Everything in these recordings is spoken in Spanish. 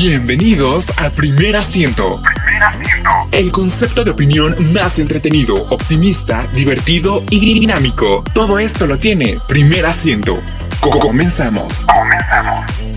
Bienvenidos a Primer Asiento. El concepto de opinión más entretenido, optimista, divertido y dinámico. Todo esto lo tiene Primer Asiento. Comenzamos. Comenzamos.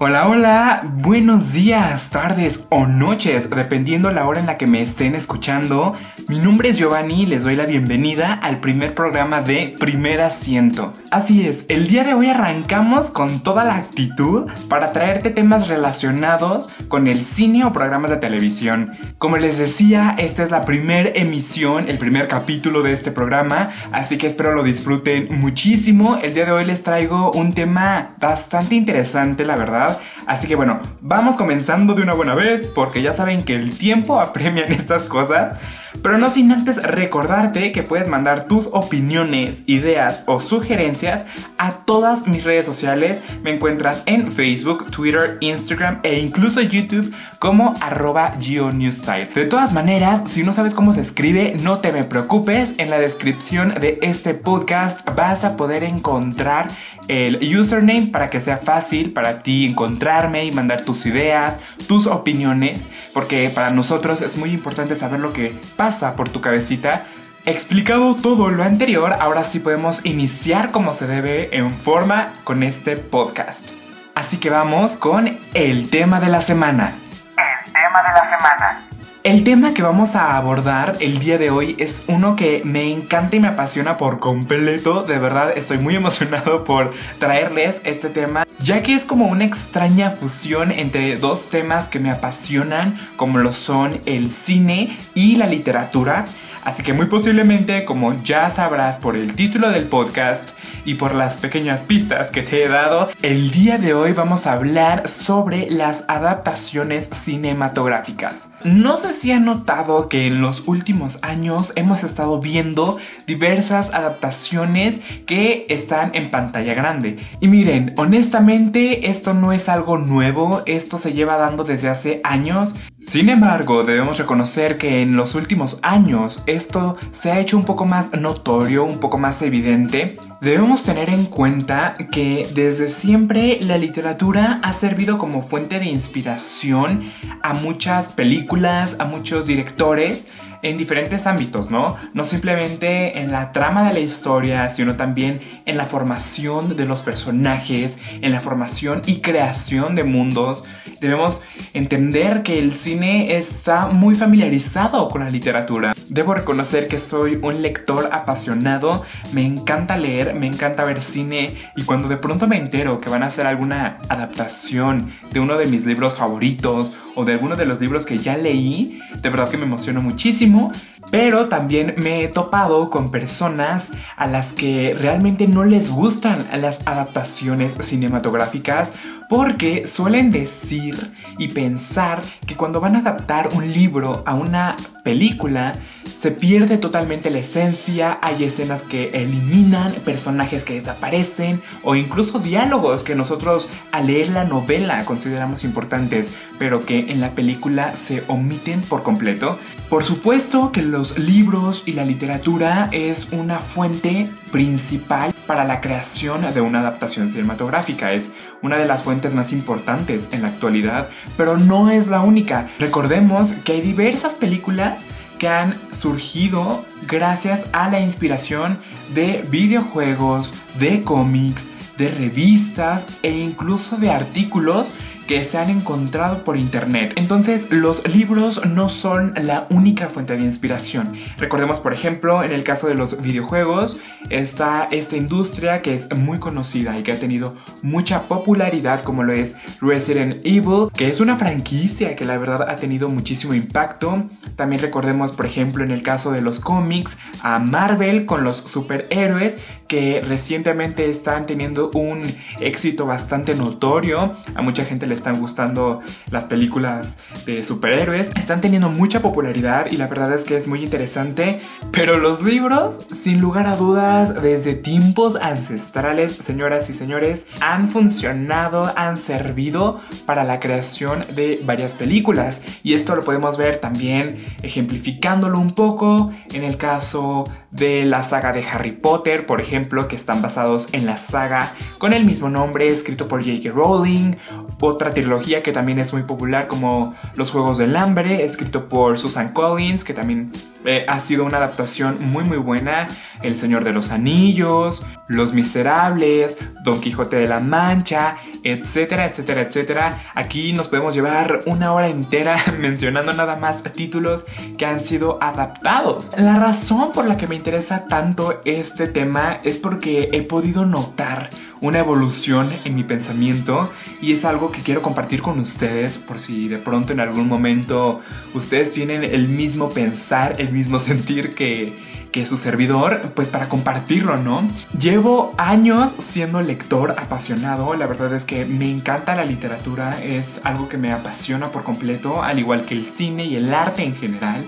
Hola, hola, buenos días, tardes o noches, dependiendo la hora en la que me estén escuchando. Mi nombre es Giovanni y les doy la bienvenida al primer programa de Primer Asiento. Así es, el día de hoy arrancamos con toda la actitud para traerte temas relacionados con el cine o programas de televisión. Como les decía, esta es la primera emisión, el primer capítulo de este programa, así que espero lo disfruten muchísimo. El día de hoy les traigo un tema bastante interesante, la verdad Así que bueno, vamos comenzando de una buena vez porque ya saben que el tiempo apremia en estas cosas. Pero no sin antes recordarte que puedes mandar tus opiniones, ideas o sugerencias a todas mis redes sociales. Me encuentras en Facebook, Twitter, Instagram e incluso YouTube como arroba. De todas maneras, si no sabes cómo se escribe, no te me preocupes. En la descripción de este podcast vas a poder encontrar el username para que sea fácil para ti encontrarme y mandar tus ideas, tus opiniones, porque para nosotros es muy importante saber lo que pasa por tu cabecita. Explicado todo lo anterior, ahora sí podemos iniciar como se debe en forma con este podcast. Así que vamos con el tema de la semana. El tema de la semana. El tema que vamos a abordar el día de hoy es uno que me encanta y me apasiona por completo. De verdad, estoy muy emocionado por traerles este tema, ya que es como una extraña fusión entre dos temas que me apasionan, como lo son el cine y la literatura. Así que muy posiblemente, como ya sabrás por el título del podcast y por las pequeñas pistas que te he dado, el día de hoy vamos a hablar sobre las adaptaciones cinematográficas. No sé si han notado que en los últimos años hemos estado viendo diversas adaptaciones que están en pantalla grande. Y miren, honestamente esto no es algo nuevo, esto se lleva dando desde hace años. Sin embargo, debemos reconocer que en los últimos años esto se ha hecho un poco más notorio, un poco más evidente, debemos tener en cuenta que desde siempre la literatura ha servido como fuente de inspiración a muchas películas, a muchos directores, en diferentes ámbitos, ¿no? No simplemente en la trama de la historia, sino también en la formación de los personajes, en la formación y creación de mundos. Debemos entender que el cine está muy familiarizado con la literatura. Debo reconocer que soy un lector apasionado, me encanta leer, me encanta ver cine y cuando de pronto me entero que van a hacer alguna adaptación de uno de mis libros favoritos o de alguno de los libros que ya leí, de verdad que me emociono muchísimo pero también me he topado con personas a las que realmente no les gustan las adaptaciones cinematográficas porque suelen decir y pensar que cuando van a adaptar un libro a una película se pierde totalmente la esencia, hay escenas que eliminan, personajes que desaparecen o incluso diálogos que nosotros al leer la novela consideramos importantes, pero que en la película se omiten por completo. Por supuesto que los libros y la literatura es una fuente principal para la creación de una adaptación cinematográfica, es una de las fuentes más importantes en la actualidad, pero no es la única. Recordemos que hay diversas películas que han surgido gracias a la inspiración de videojuegos, de cómics, de revistas e incluso de artículos que se han encontrado por internet. Entonces los libros no son la única fuente de inspiración. Recordemos por ejemplo en el caso de los videojuegos está esta industria que es muy conocida y que ha tenido mucha popularidad como lo es Resident Evil, que es una franquicia que la verdad ha tenido muchísimo impacto. También recordemos por ejemplo en el caso de los cómics a Marvel con los superhéroes que recientemente están teniendo un éxito bastante notorio. A mucha gente le están gustando las películas de superhéroes. Están teniendo mucha popularidad y la verdad es que es muy interesante. Pero los libros, sin lugar a dudas, desde tiempos ancestrales, señoras y señores, han funcionado, han servido para la creación de varias películas. Y esto lo podemos ver también ejemplificándolo un poco en el caso de la saga de Harry Potter, por ejemplo que están basados en la saga con el mismo nombre, escrito por J.K. Rowling, otra trilogía que también es muy popular como Los Juegos del Hambre, escrito por Susan Collins, que también eh, ha sido una adaptación muy muy buena, El Señor de los Anillos, Los Miserables, Don Quijote de la Mancha, etcétera, etcétera, etcétera. Aquí nos podemos llevar una hora entera mencionando nada más títulos que han sido adaptados. La razón por la que me interesa tanto este tema es porque he podido notar una evolución en mi pensamiento y es algo que quiero compartir con ustedes por si de pronto en algún momento ustedes tienen el mismo pensar, el mismo sentir que, que su servidor, pues para compartirlo, ¿no? Llevo años siendo lector apasionado, la verdad es que me encanta la literatura, es algo que me apasiona por completo, al igual que el cine y el arte en general.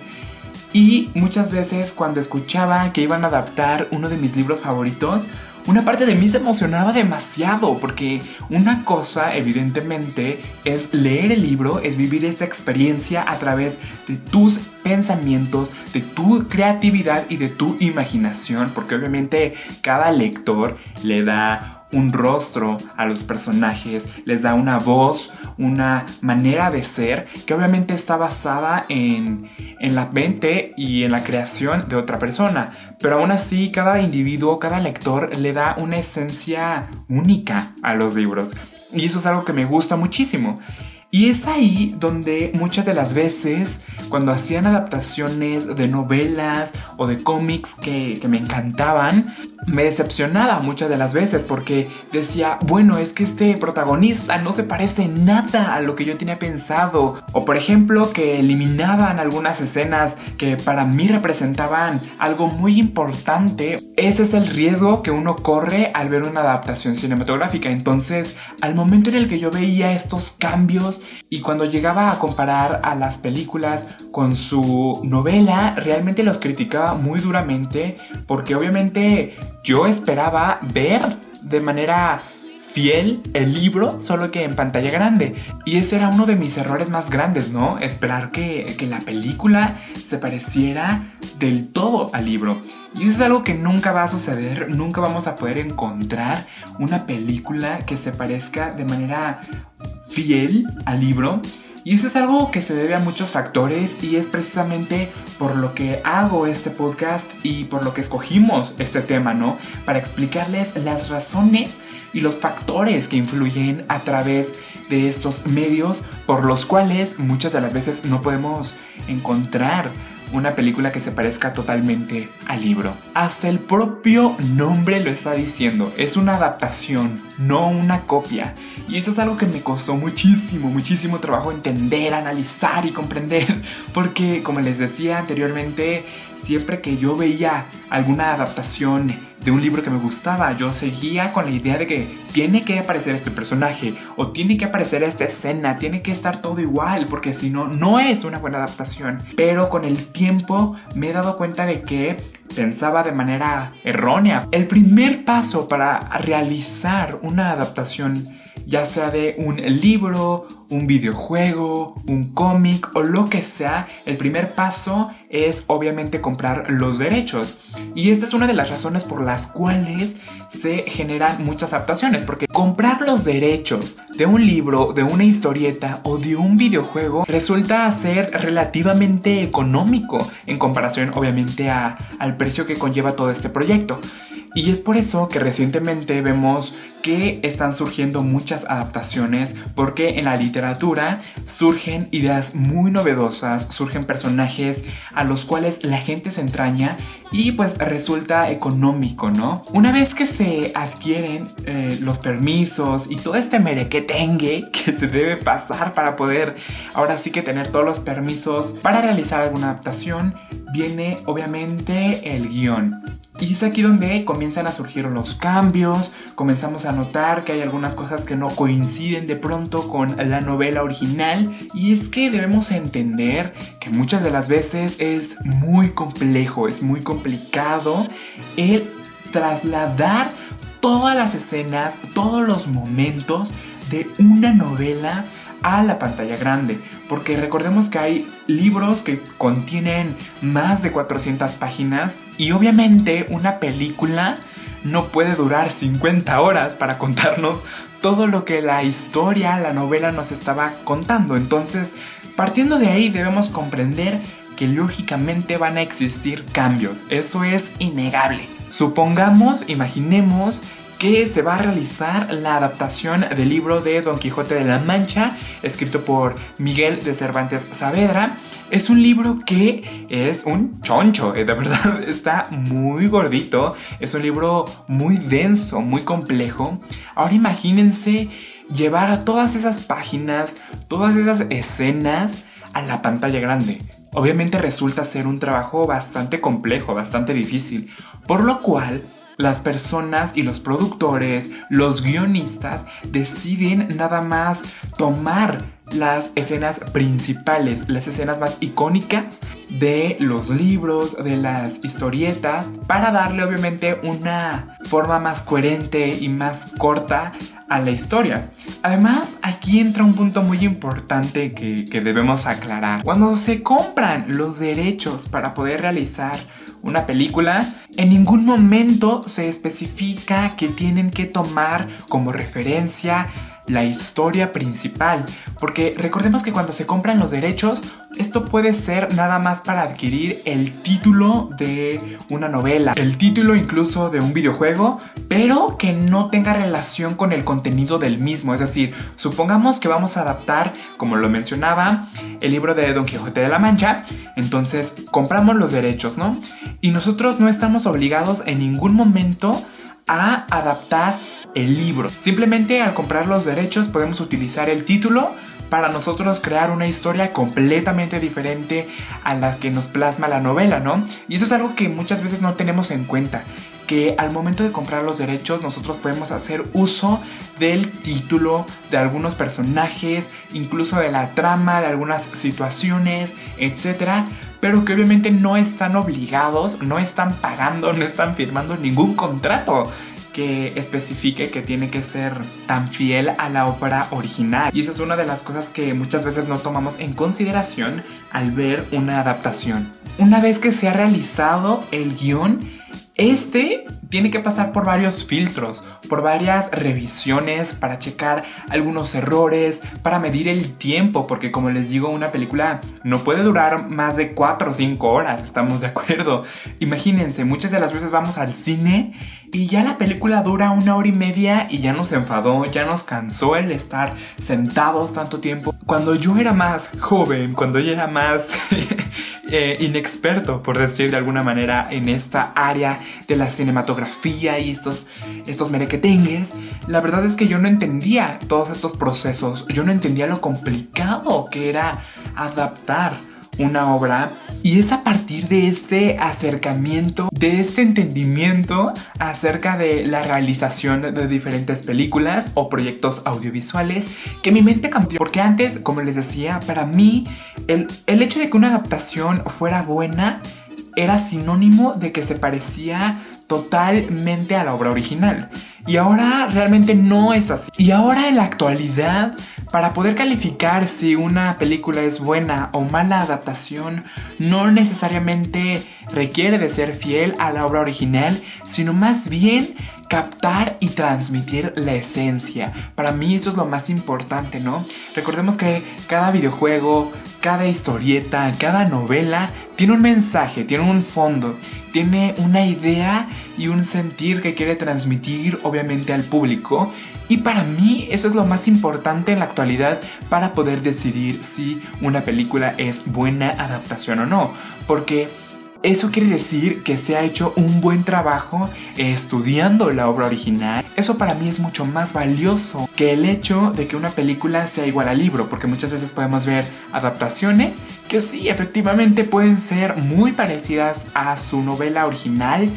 Y muchas veces cuando escuchaba que iban a adaptar uno de mis libros favoritos, una parte de mí se emocionaba demasiado porque una cosa evidentemente es leer el libro, es vivir esta experiencia a través de tus pensamientos, de tu creatividad y de tu imaginación, porque obviamente cada lector le da un rostro a los personajes, les da una voz, una manera de ser que obviamente está basada en, en la mente y en la creación de otra persona. Pero aún así, cada individuo, cada lector le da una esencia única a los libros. Y eso es algo que me gusta muchísimo. Y es ahí donde muchas de las veces, cuando hacían adaptaciones de novelas o de cómics que, me encantaban, me decepcionaba muchas de las veces porque decía, bueno, es que este protagonista no se parece nada a lo que yo tenía pensado. O por ejemplo, que eliminaban algunas escenas que para mí representaban algo muy importante. Ese es el riesgo que uno corre al ver una adaptación cinematográfica. Entonces, al momento en el que yo veía estos cambios, y cuando llegaba a comparar a las películas con su novela, realmente los criticaba muy duramente porque obviamente yo esperaba ver de manera fiel el libro, solo que en pantalla grande. Y ese era uno de mis errores más grandes, ¿no? Esperar que, que, la película se pareciera del todo al libro. Y eso es algo que nunca va a suceder, nunca vamos a poder encontrar una película que se parezca de manera fiel al libro. Y eso es algo que se debe a muchos factores y es precisamente por lo que hago este podcast y por lo que escogimos este tema, ¿no? Para explicarles las razones y los factores que influyen a través de estos medios por los cuales muchas de las veces no podemos encontrar una película que se parezca totalmente al libro. Hasta el propio nombre lo está diciendo, es una adaptación, no una copia. Y eso es algo que me costó muchísimo, muchísimo trabajo entender, analizar y comprender, porque como les decía anteriormente, siempre que yo veía alguna adaptación de un libro que me gustaba, yo seguía con la idea de que tiene que aparecer este personaje o tiene que aparecer esta escena, tiene que estar todo igual, porque si no, no es una buena adaptación. Pero con el tiempo me he dado cuenta de que pensaba de manera errónea. El primer paso para realizar una adaptación ya sea de un libro, un videojuego, un cómic o lo que sea, el primer paso es obviamente comprar los derechos. Y esta es una de las razones por las cuales se generan muchas adaptaciones, porque comprar los derechos de un libro, de una historieta o de un videojuego resulta ser relativamente económico en comparación obviamente al precio que conlleva todo este proyecto. Y es por eso que recientemente vemos que están surgiendo muchas adaptaciones porque en la literatura surgen ideas muy novedosas, surgen personajes a los cuales la gente se entraña y pues resulta económico, ¿no? Una vez que se adquieren eh, los permisos y todo este merequetengue que se debe pasar para poder ahora sí que tener todos los permisos para realizar alguna adaptación, viene obviamente el guion. Y es aquí donde comienzan a surgir los cambios, comenzamos a notar que hay algunas cosas que no coinciden de pronto con la novela original. Y es que debemos entender que muchas de las veces es muy complejo, es muy complicado el trasladar todas las escenas, todos los momentos de una novela a la pantalla grande, porque recordemos que hay libros que contienen más de 400 páginas y obviamente una película no puede durar 50 horas para contarnos todo lo que la historia, la novela nos estaba contando. Entonces, partiendo de ahí debemos comprender que lógicamente van a existir cambios. Eso es innegable. Supongamos, imaginemos que se va a realizar la adaptación del libro de Don Quijote de la Mancha, escrito por Miguel de Cervantes Saavedra. Es un libro que es un choncho, eh, de verdad está muy gordito, es un libro muy denso, muy complejo. Ahora imagínense llevar a todas esas páginas, todas esas escenas a la pantalla grande. Obviamente resulta ser un trabajo bastante complejo, bastante difícil, por lo cual las personas y los productores, los guionistas deciden nada más tomar las escenas principales, las escenas más icónicas de los libros, de las historietas, para darle obviamente una forma más coherente y más corta a la historia. Además, aquí entra un punto muy importante que, que debemos aclarar. Cuando se compran los derechos para poder realizar una película, en ningún momento se especifica que tienen que tomar como referencia la historia principal, porque recordemos que cuando se compran los derechos, esto puede ser nada más para adquirir el título de una novela, el título incluso de un videojuego, pero que no tenga relación con el contenido del mismo, es decir, supongamos que vamos a adaptar, como lo mencionaba, el libro de Don Quijote de la Mancha, entonces compramos los derechos, ¿no? Y nosotros no estamos obligados en ningún momento a adaptar el libro. Simplemente al comprar los derechos podemos utilizar el título para nosotros crear una historia completamente diferente a la que nos plasma la novela, ¿no? Y eso es algo que muchas veces no tenemos en cuenta, que al momento de comprar los derechos nosotros podemos hacer uso del título, de algunos personajes, incluso de la trama, de algunas situaciones, etcétera, pero que obviamente no están obligados, no están pagando, no están firmando ningún contrato que especifique que tiene que ser tan fiel a la ópera original. Y eso es una de las cosas que muchas veces no tomamos en consideración al ver una adaptación. Una vez que se ha realizado el guion, este tiene que pasar por varios filtros, por varias revisiones para checar algunos errores, para medir el tiempo, porque como les digo, una película no puede durar más de 4 o 5 horas, estamos de acuerdo. Imagínense, muchas de las veces vamos al cine y ya la película dura una hora y media y ya nos enfadó, ya nos cansó el estar sentados tanto tiempo. Cuando yo era más joven, cuando yo era más eh, inexperto, por decir de alguna manera, en esta área de la cinematografía y estos, estos merequetengues, la verdad es que yo no entendía todos estos procesos, yo no entendía lo complicado que era adaptar una obra y es a partir de este acercamiento, de este entendimiento acerca de la realización de diferentes películas o proyectos audiovisuales que mi mente cambió. Porque antes, como les decía, para mí el, el hecho de que una adaptación fuera buena era sinónimo de que se parecía totalmente a la obra original. Y ahora realmente no es así. Y ahora en la actualidad, para poder calificar si una película es buena o mala adaptación, no necesariamente requiere de ser fiel a la obra original, sino más bien captar y transmitir la esencia. Para mí eso es lo más importante, ¿no? Recordemos que cada videojuego, cada historieta, cada novela tiene un mensaje, tiene un fondo, tiene una idea y un sentir que quiere transmitir obviamente al público. Y para mí eso es lo más importante en la actualidad para poder decidir si una película es buena adaptación o no. Porque eso quiere decir que se ha hecho un buen trabajo estudiando la obra original. Eso para mí es mucho más valioso que el hecho de que una película sea igual al libro, porque muchas veces podemos ver adaptaciones que sí, efectivamente pueden ser muy parecidas a su novela original,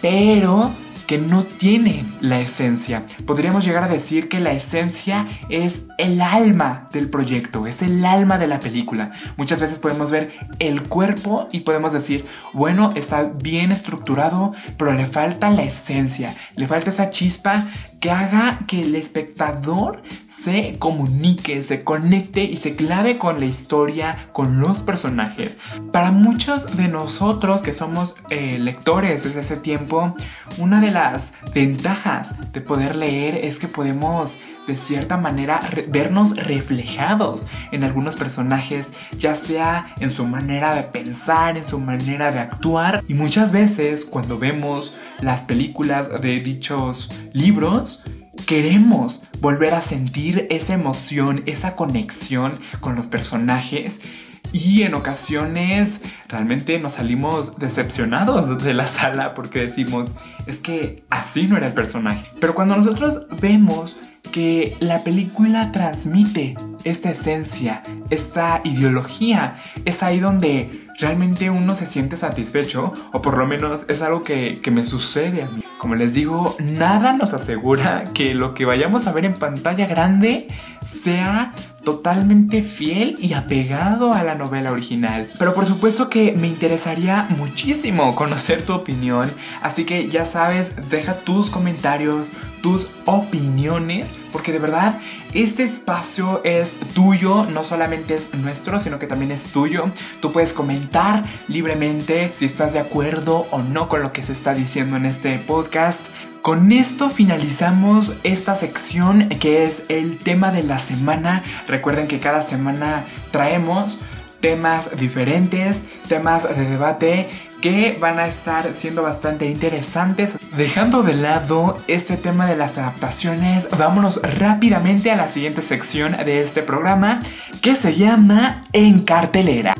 pero que no tienen la esencia. Podríamos llegar a decir que la esencia es el alma del proyecto, es el alma de la película. Muchas veces podemos ver el cuerpo y podemos decir, bueno, está bien estructurado, pero le falta la esencia, le falta esa chispa que haga que el espectador se comunique, se conecte y se clave con la historia, con los personajes. Para muchos de nosotros que somos eh, lectores desde ese tiempo, una de las ventajas de poder leer es que podemos de cierta manera vernos reflejados en algunos personajes, ya sea en su manera de pensar, en su manera de actuar. Y muchas veces cuando vemos las películas de dichos libros, queremos volver a sentir esa emoción, esa conexión con los personajes y en ocasiones realmente nos salimos decepcionados de la sala porque decimos, es que así no era el personaje. Pero cuando nosotros vemos que la película transmite esta esencia, esta ideología, es ahí donde realmente uno se siente satisfecho, o por lo menos es algo que, me sucede a mí. Como les digo, nada nos asegura que lo que vayamos a ver en pantalla grande sea totalmente fiel y apegado a la novela original. Pero por supuesto que me interesaría muchísimo conocer tu opinión, así que ya sabes, deja tus comentarios, tus opiniones, porque de verdad este espacio es tuyo, no solamente es nuestro, sino que también es tuyo. Tú puedes comentar libremente si estás de acuerdo o no con lo que se está diciendo en este podcast. Con esto finalizamos esta sección que es el tema de la semana. Recuerden que cada semana traemos temas diferentes, temas de debate que van a estar siendo bastante interesantes. Dejando de lado este tema de las adaptaciones, vámonos rápidamente a la siguiente sección de este programa que se llama En cartelera.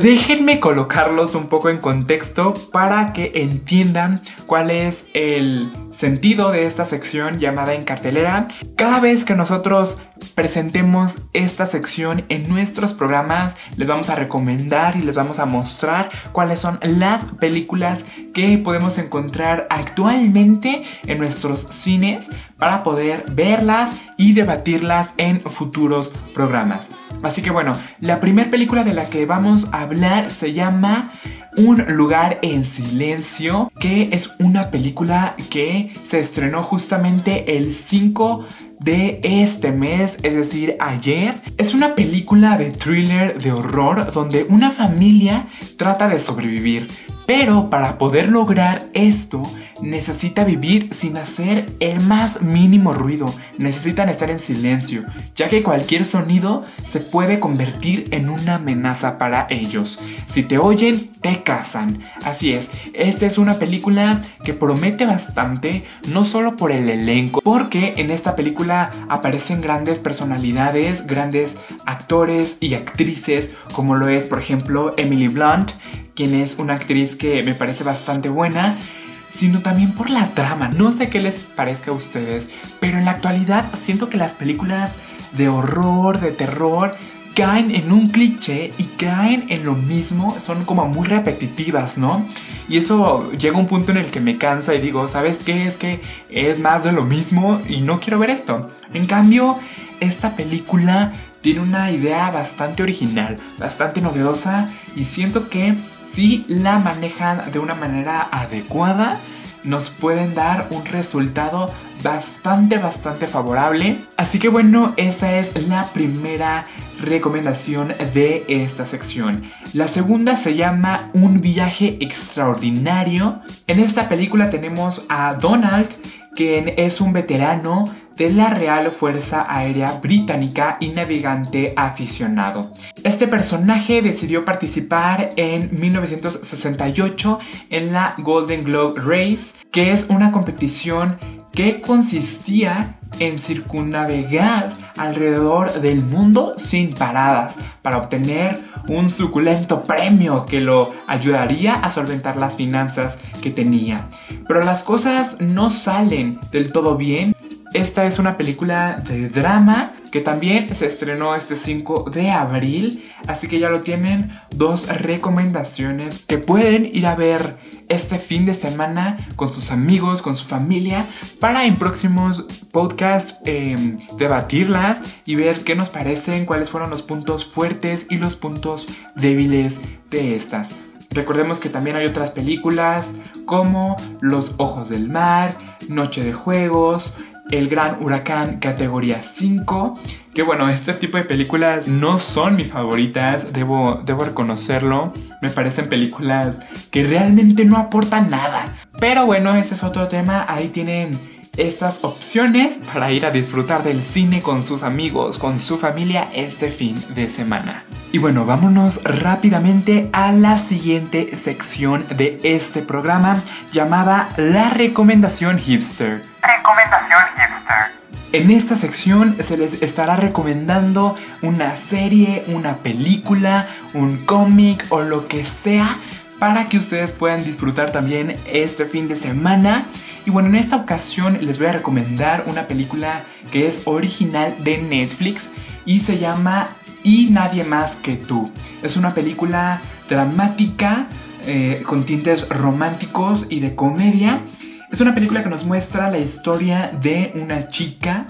Déjenme colocarlos un poco en contexto para que entiendan cuál es el sentido de esta sección llamada en cartelera. Cada vez que nosotros presentemos esta sección en nuestros programas, les vamos a recomendar y les vamos a mostrar cuáles son las películas que podemos encontrar actualmente en nuestros cines para poder verlas y debatirlas en futuros programas. Así que bueno, la primera película de la que vamos a hablar se llama un lugar en silencio, que es una película que se estrenó justamente el 5 de este mes, es decir, ayer. Es una película de thriller de horror donde una familia trata de sobrevivir, pero para poder lograr esto necesita vivir sin hacer el más mínimo ruido, necesitan estar en silencio, ya que cualquier sonido se puede convertir en una amenaza para ellos. Si te oyen, te cazan. Así es, esta es una película que promete bastante, no solo por el elenco, porque en esta película aparecen grandes personalidades, grandes actores y actrices, como lo es por ejemplo Emily Blunt, quien es una actriz que me parece bastante buena sino también por la trama. No sé qué les parezca a ustedes, pero en la actualidad siento que las películas de horror, de terror, caen en un cliché y caen en lo mismo, son como muy repetitivas, ¿no? Y eso llega a un punto en el que me cansa y digo, ¿sabes qué? Es que es más de lo mismo y no quiero ver esto. En cambio, esta película tiene una idea bastante original, bastante novedosa y siento que si la manejan de una manera adecuada, nos pueden dar un resultado bastante, bastante favorable. Así que bueno, esa es la primera recomendación de esta sección. La segunda se llama Un viaje extraordinario. En esta película tenemos a Donald, quien es un veterano de la Real Fuerza Aérea Británica y navegante aficionado. Este personaje decidió participar en 1968 en la Golden Globe Race, que es una competición que consistía en circunnavegar alrededor del mundo sin paradas para obtener un suculento premio que lo ayudaría a solventar las finanzas que tenía. Pero las cosas no salen del todo bien esta es una película de drama que también se estrenó este 5 de abril, así que ya lo tienen dos recomendaciones que pueden ir a ver este fin de semana con sus amigos, con su familia, para en próximos podcasts em, debatirlas y ver qué nos parecen, cuáles fueron los puntos fuertes y los puntos débiles de estas. Recordemos que también hay otras películas como Los Ojos del Mar, Noche de Juegos, El Gran Huracán categoría 5. Que bueno, este tipo de películas no son mis favoritas, debo, debo reconocerlo. Me parecen películas que realmente no aportan nada. Pero bueno, ese es otro tema. Ahí tienen estas opciones para ir a disfrutar del cine con sus amigos, con su familia este fin de semana. Y bueno, vámonos rápidamente a la siguiente sección de este programa llamada La Recomendación Hipster. Recomendación. En esta sección se les estará recomendando una serie, una película, un cómic o lo que sea para que ustedes puedan disfrutar también este fin de semana. Y bueno, en esta ocasión les voy a recomendar una película que es original de Netflix y se llama Y nadie más que tú. Es una película dramática eh, con tintes románticos y de comedia. Es una película que nos muestra la historia de una chica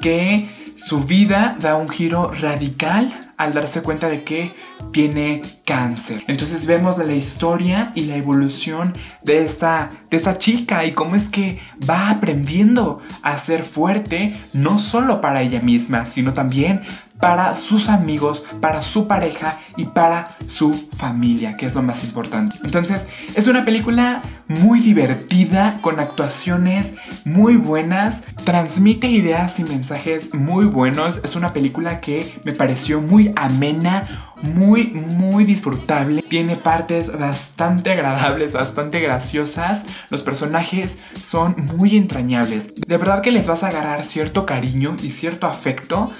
que su vida da un giro radical al darse cuenta de que tiene cáncer. Entonces vemos la historia y la evolución de esta, de esta chica y cómo es que va aprendiendo a ser fuerte no solo para ella misma, sino también para sus amigos, para su pareja y para su familia, que es lo más importante. Entonces, es una película muy divertida, con actuaciones muy buenas, transmite ideas y mensajes muy buenos. Es una película que me pareció muy amena, muy, muy disfrutable. Tiene partes bastante agradables, bastante graciosas. Los personajes son muy entrañables. De verdad que les vas a agarrar cierto cariño y cierto afecto.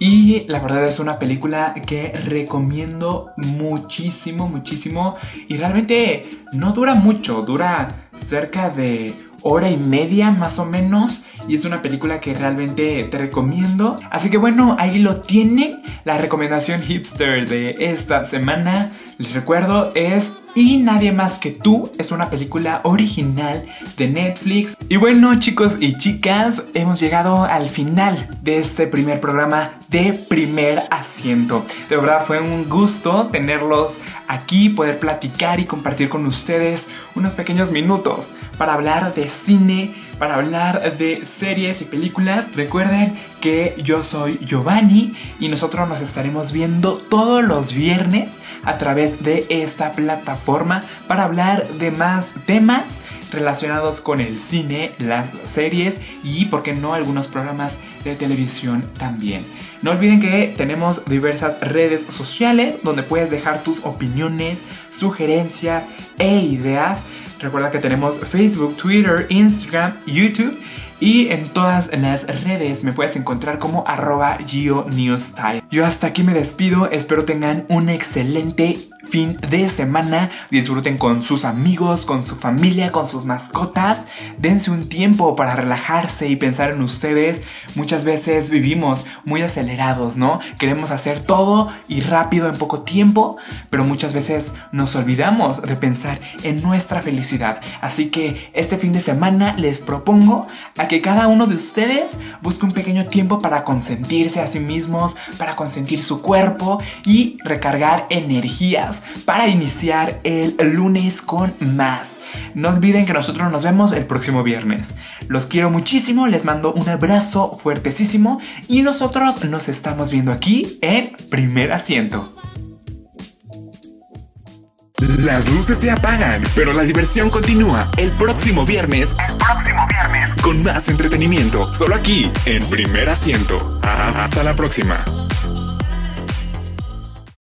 Y la verdad es una película que recomiendo muchísimo, muchísimo. Y realmente no dura mucho, dura cerca de hora y media más o menos y es una película que realmente te recomiendo. Así que bueno, ahí lo tienen, la recomendación hipster de esta semana. Les recuerdo, es Y Nadie más que tú, es una película original de Netflix. Y bueno chicos y chicas, hemos llegado al final de este primer programa de primer asiento. De verdad fue un gusto tenerlos aquí, poder platicar y compartir con ustedes unos pequeños minutos para hablar de cine, para hablar de series y películas. Recuerden que yo soy Giovanni y nosotros nos estaremos viendo todos los viernes a través de esta plataforma para hablar de más temas relacionados con el cine, las series y, por qué no, algunos programas de televisión también. No olviden que tenemos diversas redes sociales donde puedes dejar tus opiniones, sugerencias e ideas. Recuerda que tenemos Facebook, Twitter, Instagram, YouTube y en todas las redes me puedes encontrar como arroba GeoNewsTime. Yo hasta aquí me despido, espero tengan un excelente fin de semana. Disfruten con sus amigos, con su familia, con sus mascotas. Dense un tiempo para relajarse y pensar en ustedes. Muchas veces vivimos muy acelerados, ¿no? Queremos hacer todo y rápido en poco tiempo, pero muchas veces nos olvidamos de pensar en nuestra felicidad. Así que este fin de semana les propongo a que cada uno de ustedes busque un pequeño tiempo para consentirse a sí mismos, para consentir su cuerpo y recargar energías para iniciar el lunes con más. No olviden que nosotros nos vemos el próximo viernes. Los quiero muchísimo, les mando un abrazo fuertesísimo y nosotros nos estamos viendo aquí en primer asiento. Las luces se apagan, pero la diversión continúa el próximo viernes. El próximo viernes. Con más entretenimiento, solo aquí, en primer asiento. Hasta la próxima.